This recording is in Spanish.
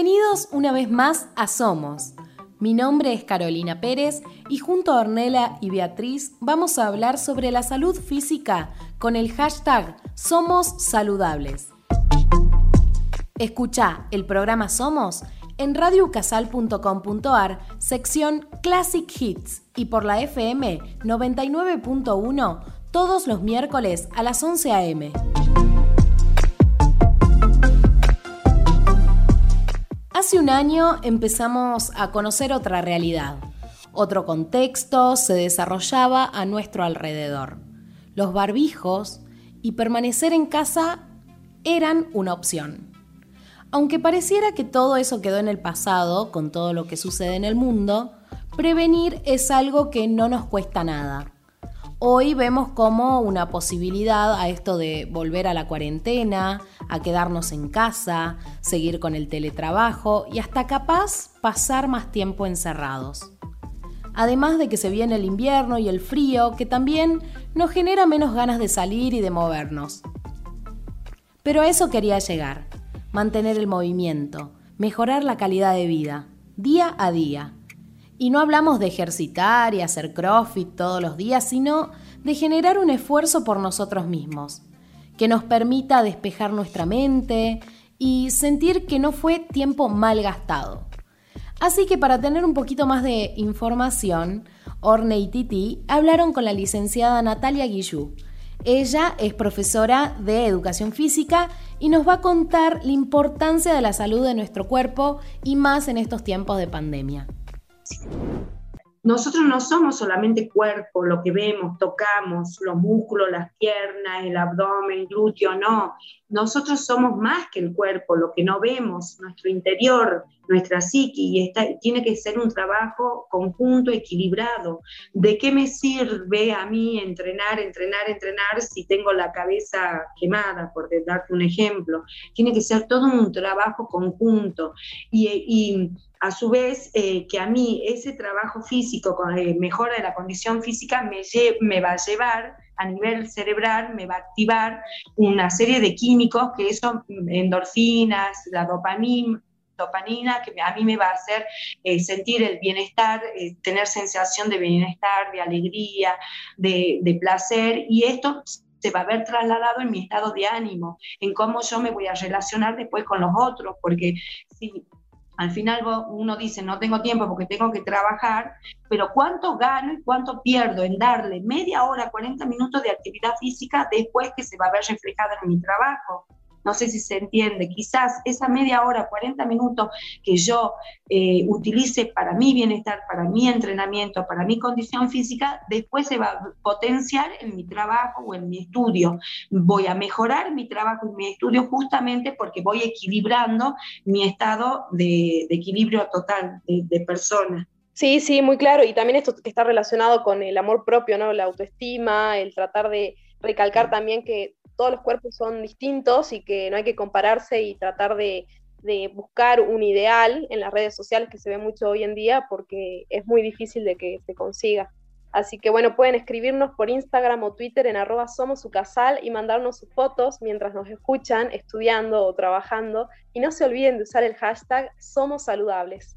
Bienvenidos una vez más a Somos. Mi nombre es Carolina Pérez y junto a Ornella y Beatriz vamos a hablar sobre la salud física con el hashtag Somos Saludables. Escucha el programa Somos en radiocasal.com.ar, sección Classic Hits y por la FM 99.1 todos los miércoles a las 11 a.m. Hace un año empezamos a conocer otra realidad. Otro contexto se desarrollaba a nuestro alrededor. Los barbijos y permanecer en casa eran una opción. Aunque pareciera que todo eso quedó en el pasado, con todo lo que sucede en el mundo, prevenir es algo que no nos cuesta nada. Hoy vemos como una posibilidad a esto de volver a la cuarentena, a quedarnos en casa, seguir con el teletrabajo y hasta capaz pasar más tiempo encerrados. Además de que se viene el invierno y el frío, que también nos genera menos ganas de salir y de movernos. Pero a eso quería llegar, mantener el movimiento, mejorar la calidad de vida, día a día y no hablamos de ejercitar y hacer crossfit todos los días, sino de generar un esfuerzo por nosotros mismos, que nos permita despejar nuestra mente y sentir que no fue tiempo mal gastado. Así que para tener un poquito más de información, Orne y Titi hablaron con la licenciada Natalia Guillú. Ella es profesora de educación física y nos va a contar la importancia de la salud de nuestro cuerpo y más en estos tiempos de pandemia. Nosotros no somos solamente cuerpo, lo que vemos, tocamos, los músculos, las piernas, el abdomen, glúteo, no. Nosotros somos más que el cuerpo, lo que no vemos, nuestro interior, nuestra psique, y tiene que ser un trabajo conjunto, equilibrado. ¿De qué me sirve a mí entrenar, entrenar, entrenar si tengo la cabeza quemada, por darte un ejemplo? Tiene que ser todo un trabajo conjunto. y a su vez, eh, que a mí ese trabajo físico, con eh, mejora de la condición física, me, me va a llevar a nivel cerebral, me va a activar una serie de químicos que son endorfinas, la dopamina, dopamina que a mí me va a hacer eh, sentir el bienestar, tener sensación de bienestar, de alegría, de, de, placer, y esto se va a ver trasladado en mi estado de ánimo, en cómo yo me voy a relacionar después con los otros, porque si al final uno dice, no tengo tiempo porque tengo que trabajar, pero ¿cuánto gano y cuánto pierdo en darle media hora, 40 minutos de actividad física después que se va a ver reflejada en mi trabajo? No sé si se entiende. Quizás esa media hora, 40 minutos que yo eh, utilice para mi bienestar, para mi entrenamiento, para mi condición física, después se va a potenciar en mi trabajo o en mi estudio. Voy a mejorar mi trabajo y mi estudio justamente porque voy equilibrando mi estado de, equilibrio total de, de persona. Sí, sí, muy claro. Y también esto que está relacionado con el amor propio, ¿no? La autoestima, el tratar de recalcar también que todos los cuerpos son distintos y que no hay que compararse y tratar de, buscar un ideal en las redes sociales que se ve mucho hoy en día porque es muy difícil de que se consiga. Así que bueno, pueden escribirnos por Instagram o Twitter en arroba somos su casal y mandarnos sus fotos mientras nos escuchan, estudiando o trabajando. Y no se olviden de usar el hashtag somos saludables.